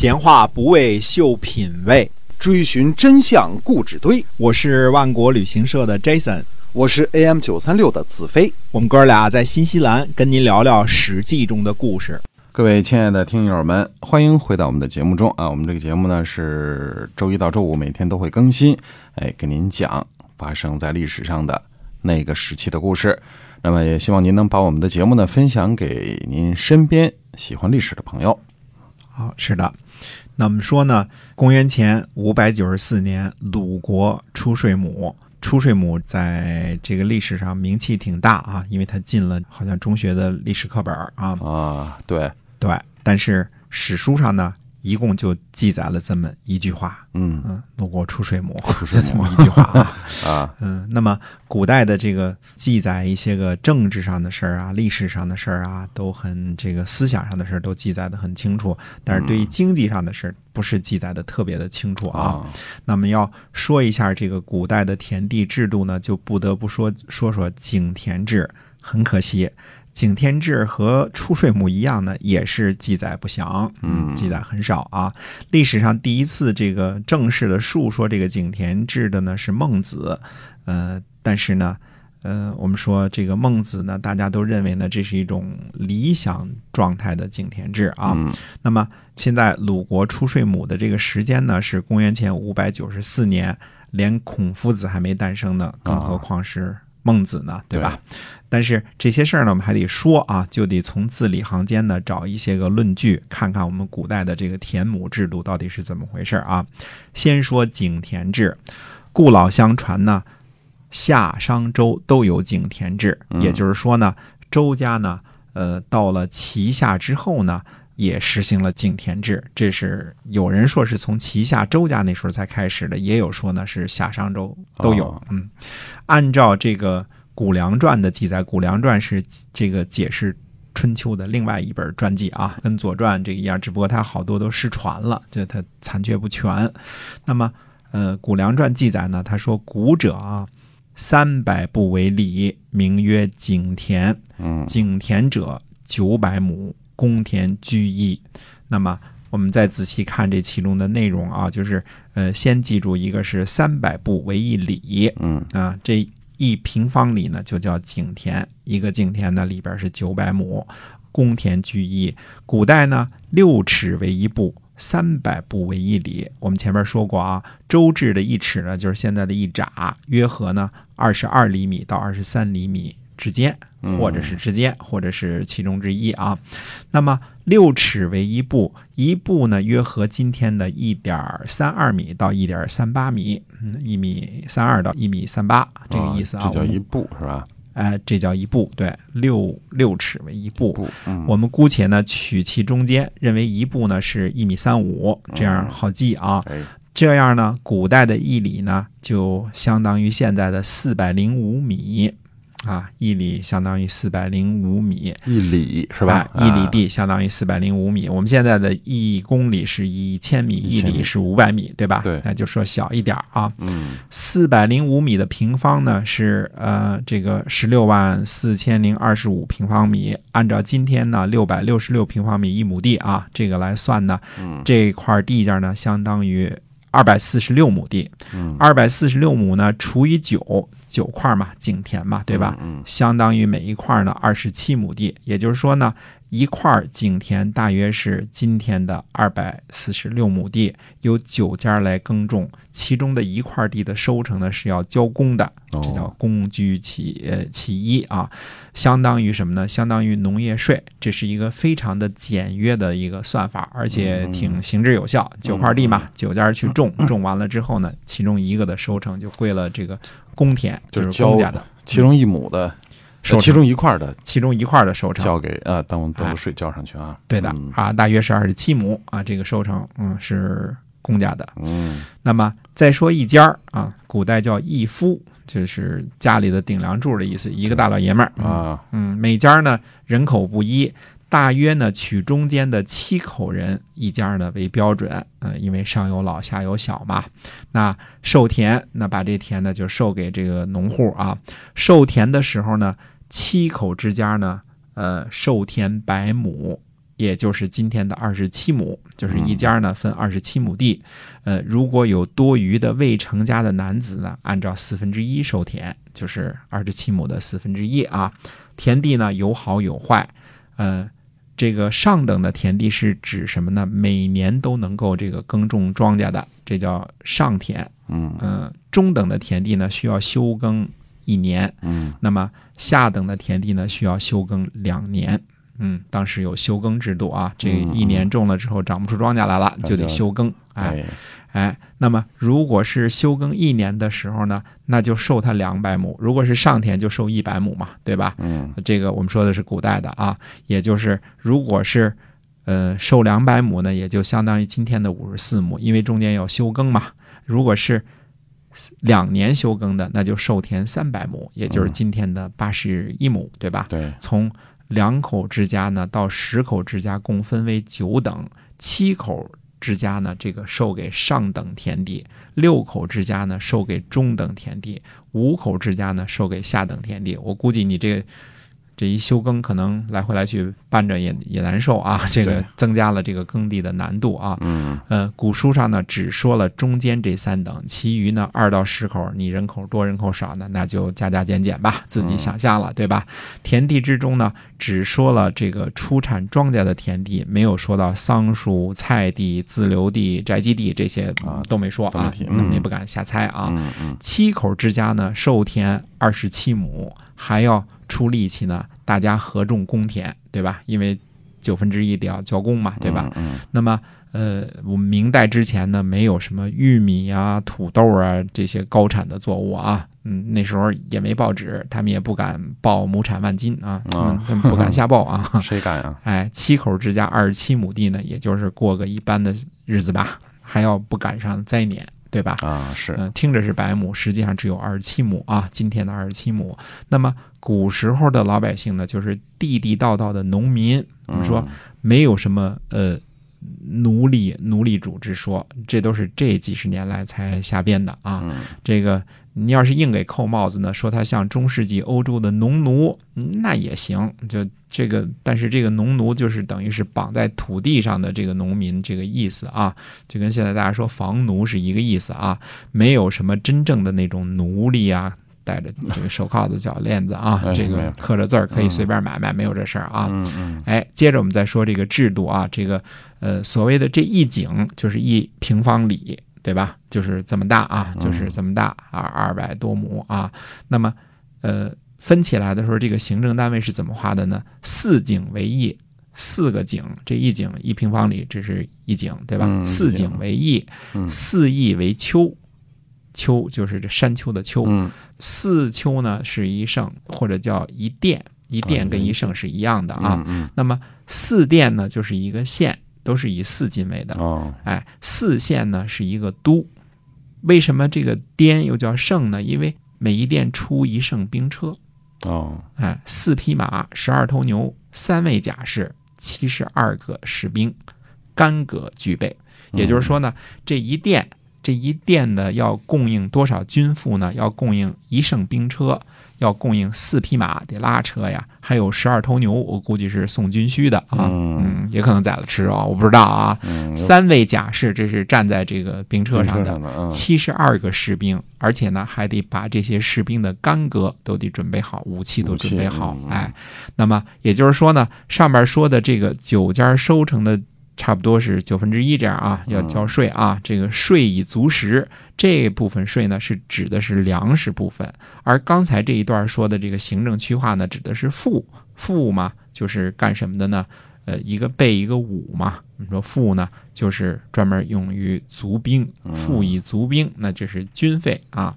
闲话不为秀品味，追寻真相故纸堆。我是万国旅行社的 Jason，我是 AM 九三六的子飞。我们哥俩在新西兰跟您聊聊《史记》中的故事。各位亲爱的听友们，欢迎回到我们的节目中啊！我们这个节目呢是周一到周五每天都会更新，哎，给您讲发生在历史上的那个时期的故事。那么也希望您能把我们的节目呢分享给您身边喜欢历史的朋友。好，是的。那么说呢，公元前五百九十四年，鲁国出税母。出税母在这个历史上名气挺大啊，因为他进了好像中学的历史课本啊。啊，对对。但是史书上呢？一共就记载了这么一句话，嗯。嗯，鲁国出水母，就这么一句话啊。啊，嗯，那么古代的这个记载一些个政治上的事儿啊，历史上的事儿啊，都很这个思想上的事儿都记载的很清楚，但是对于经济上的事儿不是记载的特别的清楚啊。那么要说一下这个古代的田地制度呢，就不得不说说说井田制，很可惜。井田制和出税母一样呢，也是记载不详，嗯，记载很少啊。历史上第一次这个正式的述说这个景田制的呢是孟子，呃，但是呢，呃，我们说这个孟子呢，大家都认为呢这是一种理想状态的井田制啊。那么现在鲁国出税母的这个时间呢是公元前五百九十四年，连孔夫子还没诞生呢，更何况是。孟子呢，对吧？但是这些事儿呢，我们还得说啊，就得从字里行间呢找一些个论据，看看我们古代的这个田亩制度到底是怎么回事啊。先说井田制，故老相传呢，夏商周都有井田制，也就是说呢，周家呢，呃，到了齐夏之后呢。也实行了井田制，这是有人说是从齐夏周家那时候才开始的，也有说呢是夏商周都有。嗯，按照这个《谷梁传》的记载，《谷梁传》是这个解释春秋的另外一本传记啊，跟《左传》这个一样，只不过它好多都失传了，就它残缺不全。那么，呃，《谷梁传》记载呢，他说：“古者啊，三百步为里，名曰井田。嗯，井田者九百亩。”公田居一，那么我们再仔细看这其中的内容啊，就是呃，先记住一个是三百步为一里，嗯啊，这一平方里呢就叫井田，一个井田呢里边是九百亩，宫田居一。古代呢六尺为一步，三百步为一里。我们前面说过啊，周制的一尺呢就是现在的一拃，约合呢二十二厘米到二十三厘米。之间，或者是之间，或者是其中之一啊。那么六尺为一步，一步呢约合今天的一点三二米到一点三八米，嗯，一米三二到一米三八这个意思啊。这叫一步是吧？哎，这叫一步，对，六六尺为一步。嗯，我们姑且呢取其中间，认为一步呢是一米三五，这样好记啊。这样呢，古代的一里呢就相当于现在的四百零五米。啊，一里相当于四百零五米，一里是吧？一里地相当于四百零五米。我们现在的一公里是一千米，一里是五百米，对吧？对，那就说小一点啊。嗯，四百零五米的平方呢是呃这个十六万四千零二十五平方米。按照今天呢六百六十六平方米一亩地啊，这个来算呢，这块地价呢相当于二百四十六亩地。二百四十六亩呢除以九。九块嘛，井田嘛，对吧？嗯，相当于每一块呢二十七亩地，也就是说呢。一块井田大约是今天的二百四十六亩地，有九家来耕种，其中的一块地的收成呢是要交公的，这叫公居其呃其一啊，相当于什么呢？相当于农业税，这是一个非常的简约的一个算法，而且挺行之有效。九块地嘛，九家去种，种完了之后呢，其中一个的收成就归了这个公田，就是公家的，其中一亩的。其中一块的，其中一块的收成交给呃，等等税交上去啊。对的啊，大约是二十七亩啊，这个收成嗯是公家的。嗯，那么再说一家啊，古代叫一夫，就是家里的顶梁柱的意思，一个大老爷们儿啊。嗯，每家呢人口不一，大约呢取中间的七口人一家呢为标准。嗯，因为上有老下有小嘛。那授田，那把这田呢就授给这个农户啊。授田的时候呢。七口之家呢，呃，授田百亩，也就是今天的二十七亩，就是一家呢分二十七亩地。呃，如果有多余的未成家的男子呢，按照四分之一授田，就是二十七亩的四分之一啊。田地呢有好有坏，呃，这个上等的田地是指什么呢？每年都能够这个耕种庄稼的，这叫上田。嗯嗯、中等的田地呢需要休耕一年，嗯那么下等的田地呢，需要休耕两年。嗯，当时有休耕制度啊，这嗯一年种了之后长不出庄稼来了，就得休耕。哎哎哎，那么如果是休耕一年的时候呢，那就授他两百亩；如果是上田就授一百亩嘛，对吧？嗯这个我们说的是古代的啊，也就是如果是呃授两百亩呢，也就相当于今天的五十四亩，因为中间要休耕嘛。如果是两年休耕的，那就授田三百亩，也就是今天的八十一亩，对吧？对从两口之家呢到十口之家共分为九等，七口之家呢这个授给上等田地，六口之家呢授给中等田地，五口之家呢授给下等田地。我估计你这个这一休耕可能来回来去搬着也也难受啊，这个增加了这个耕地的难度啊。嗯呃，古书上呢只说了中间这三等，其余呢二到十口，你人口多人口少呢，那就加加减减吧，自己想象了，对吧？田地之中呢，只说了这个出产庄稼的田地，没有说到桑树、菜地、自留地、宅基地这些啊都没说啊嗯不敢瞎猜啊。嗯嗯七口之家呢，授田二十七亩，还要出力气呢，大家合种公田，对吧？因为九分之一得要交公嘛，对吧？嗯那么，呃，我们明代之前呢，没有什么玉米啊、土豆啊这些高产的作物啊，嗯，那时候也没报纸，他们也不敢报亩产万斤啊，不敢瞎报啊。嗯，谁敢啊？哎，七口之家二十七亩地呢，也就是过个一般的日子吧，还要不赶上灾年，对吧？啊是嗯、听着是百亩，实际上只有二十七亩啊，今天的二十七亩。那么古时候的老百姓呢，就是地地道道的农民，我们说没有什么呃奴隶奴隶主之说，这都是这几十年来才瞎编的啊。嗯这个你要是硬给扣帽子呢，说他像中世纪欧洲的农奴，嗯那也行。就这个，但是这个农奴就是等于是绑在土地上的这个农民这个意思啊，就跟现在大家说房奴是一个意思啊，没有什么真正的那种奴隶啊。戴着这个手铐子、脚链子啊，这个刻着字儿可以随便买卖，没有这事儿啊。哎，接着我们再说这个制度啊，这个呃所谓的这一井就是一平方里，对吧？就是这么大啊，就是这么大啊，二百多亩啊。那么呃分起来的时候，这个行政单位是怎么划的呢？四井为一，四个井，这一井一平方里，这是一井，对吧？嗯四井为邑，嗯四邑为丘，丘就是这山丘的丘，嗯四丘呢是一圣，或者叫一殿，一殿跟一圣是一样的啊。嗯那么四殿呢就是一个县，都是以四进位的。哦哎，四县呢是一个都。为什么这个滇又叫圣呢？因为每一殿出一圣兵车，哦哎，四匹马，十二头牛，三位甲士，七十二个士兵，干戈俱备。也就是说呢，这一殿这一殿呢要供应多少军赋呢？要供应一乘兵车，要供应四匹马得拉车呀，还有十二头牛，我估计是送军需的啊，嗯。嗯，也可能宰了吃啊，我不知道啊。嗯三位甲士，这是站在这个兵车上的七十二个士兵，而且呢还得把这些士兵的干戈都得准备好，武器都准备好哎，那么也就是说呢，上面说的这个九家收成的差不多是九分之一这样啊，要交税啊。这个税以足食，这部分税呢是指的是粮食部分，而刚才这一段说的这个行政区划呢，指的是赋。赋嘛，就是干什么的呢？呃，一个备一个武嘛。你说赋呢，就是专门用于足兵，赋以足兵，那这是军费啊。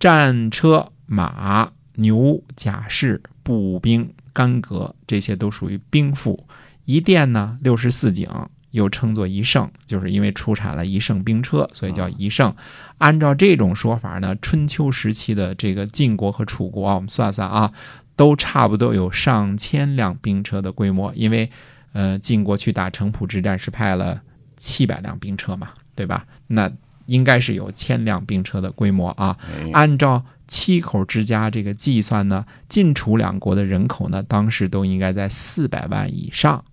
战车、马、牛、甲士、步兵、干戈，这些都属于兵赋。一殿呢，六十四景，又称作一圣，就是因为出产了一圣兵车，所以叫一乘。按照这种说法呢，春秋时期的这个晋国和楚国啊，我们算算啊，都差不多有上千辆兵车的规模，因为呃，晋国去打城濮之战是派了七百辆兵车嘛，对吧？那应该是有千辆兵车的规模啊。哎按照七口之家这个计算呢，晋楚两国的人口呢，当时都应该在四百万以上。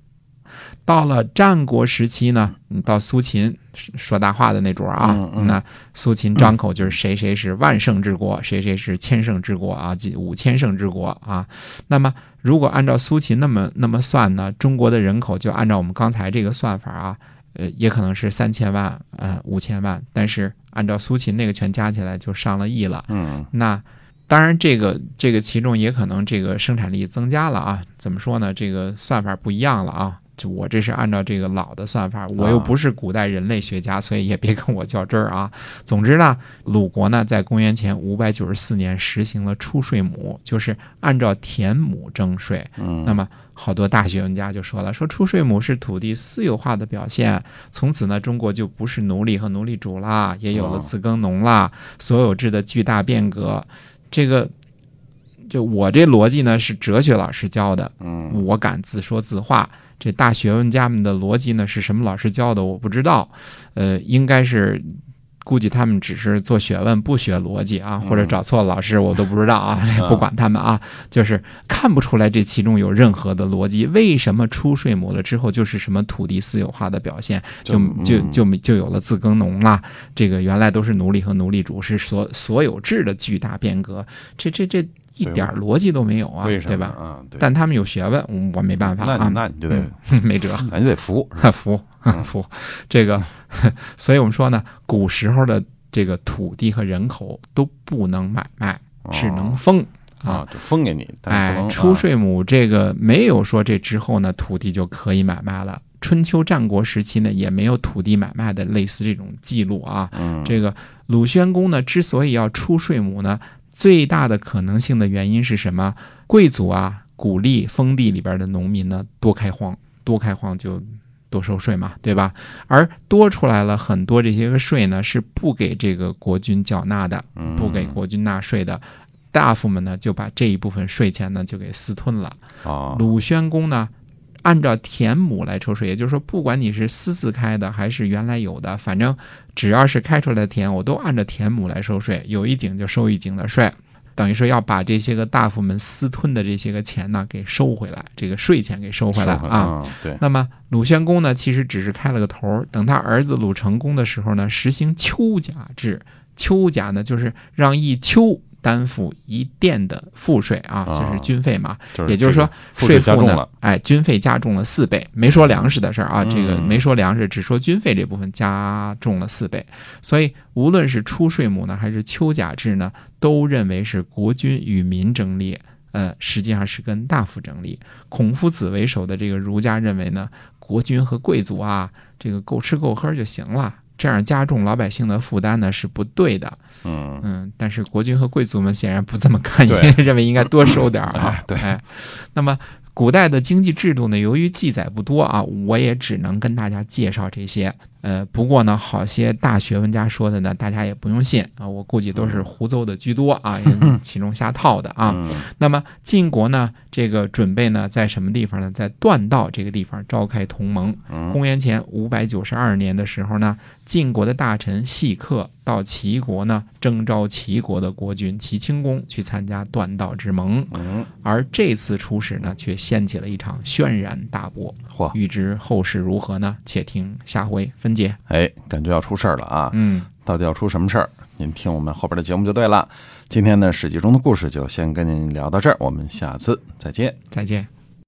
到了战国时期呢，嗯到苏秦说大话的那桌啊，嗯嗯那苏秦张口就是谁谁是万圣之国，谁谁是千圣之国啊，几五千圣之国啊。那么如果按照苏秦那么那么算呢，中国的人口就按照我们刚才这个算法啊，呃，也可能是三千万，呃，五千万，但是按照苏秦那个全加起来就上了亿了。嗯那当然，这个这个其中也可能这个生产力增加了啊。怎么说呢？这个算法不一样了啊。就我这是按照这个老的算法，我又不是古代人类学家，所以也别跟我较真儿啊。总之呢，鲁国呢在公元前五百九十四年实行了出税亩，就是按照田亩征税。嗯，那么好多大学问家就说了，说出税亩是土地私有化的表现，从此呢，中国就不是奴隶和奴隶主啦，也有了自耕农啦，所有制的巨大变革。这个，就我这逻辑呢是哲学老师教的，嗯我敢自说自话。这大学问家们的逻辑呢是什么老师教的？我不知道，呃，应该是。估计他们只是做学问，不学逻辑啊，或者找错了老师，我都不知道啊，不管他们啊，就是看不出来这其中有任何的逻辑。为什么出税亩了之后就是什么土地私有化的表现，就就嗯就就有了自耕农啦？这个原来都是奴隶和奴隶主，是所所有制的巨大变革，这这这一点逻辑都没有啊，对吧？啊？对，但他们有学问，嗯我没办法啊你，那你就得嗯 没辙。那你得服，服 服，这个，所以我们说呢，古时候的这个土地和人口都不能买卖，只能封啊，就封给你，哎，出税亩这个没有说这之后呢，土地就可以买卖了。春秋战国时期呢，也没有土地买卖的类似这种记录啊。嗯，这个鲁宣公呢，之所以要出税亩呢，最大的可能性的原因是什么？贵族啊，鼓励封地里边的农民呢多开荒，多开荒就多收税嘛，对吧？而多出来了很多这些个税呢，是不给这个国君缴纳的，嗯不给国君纳税的。大夫们呢，就把这一部分税钱呢就给私吞了。啊，鲁宣公呢，按照田亩来抽税，也就是说，不管你是私自开的还是原来有的，反正只要是开出来的田，我都按照田亩来收税，有一井就收一井的税。等于说要把这些个大夫们私吞的这些个钱呢给收回来，这个税钱给收回来啊。，那么鲁宣公呢，其实只是开了个头。等他儿子鲁成公的时候呢，实行丘甲制。丘甲呢，就是让一丘担负一殿的赋税啊，啊就是军费嘛。就是也就是说税负呢税加重了，，哎，军费加重了四倍，没说粮食的事儿啊，嗯这个没说粮食，只说军费这部分加重了四倍。所以，无论是出税亩呢，还是秋甲制呢，都认为是国君与民争利。呃，实际上是跟大夫争利。孔夫子为首的这个儒家认为呢，国君和贵族啊，这个够吃够喝就行了，这样加重老百姓的负担呢是不对的。嗯，嗯，但是国君和贵族们显然不这么看，对 认为应该多收点儿啊哎。对哎，那么古代的经济制度呢，由于记载不多啊，我也只能跟大家介绍这些。呃，不过呢，好些大学问家说的呢，大家也不用信啊，我估计都是胡诌的居多啊，其中瞎套的啊。嗯那么晋国呢，这个准备呢，在什么地方呢？在段道这个地方召开同盟。嗯公元前五百九十二年的时候呢，晋国的大臣细客到齐国呢，征召齐国的国君齐顷公去参加段道之盟。嗯，而这次出使呢，却掀起了一场轩然大波。嚯，欲知后事如何呢？且听下回分解。哎，感觉要出事儿了啊！嗯，到底要出什么事儿？您听我们后边的节目就对了。今天呢，史记中的故事就先跟您聊到这儿，我们下次再见。再见。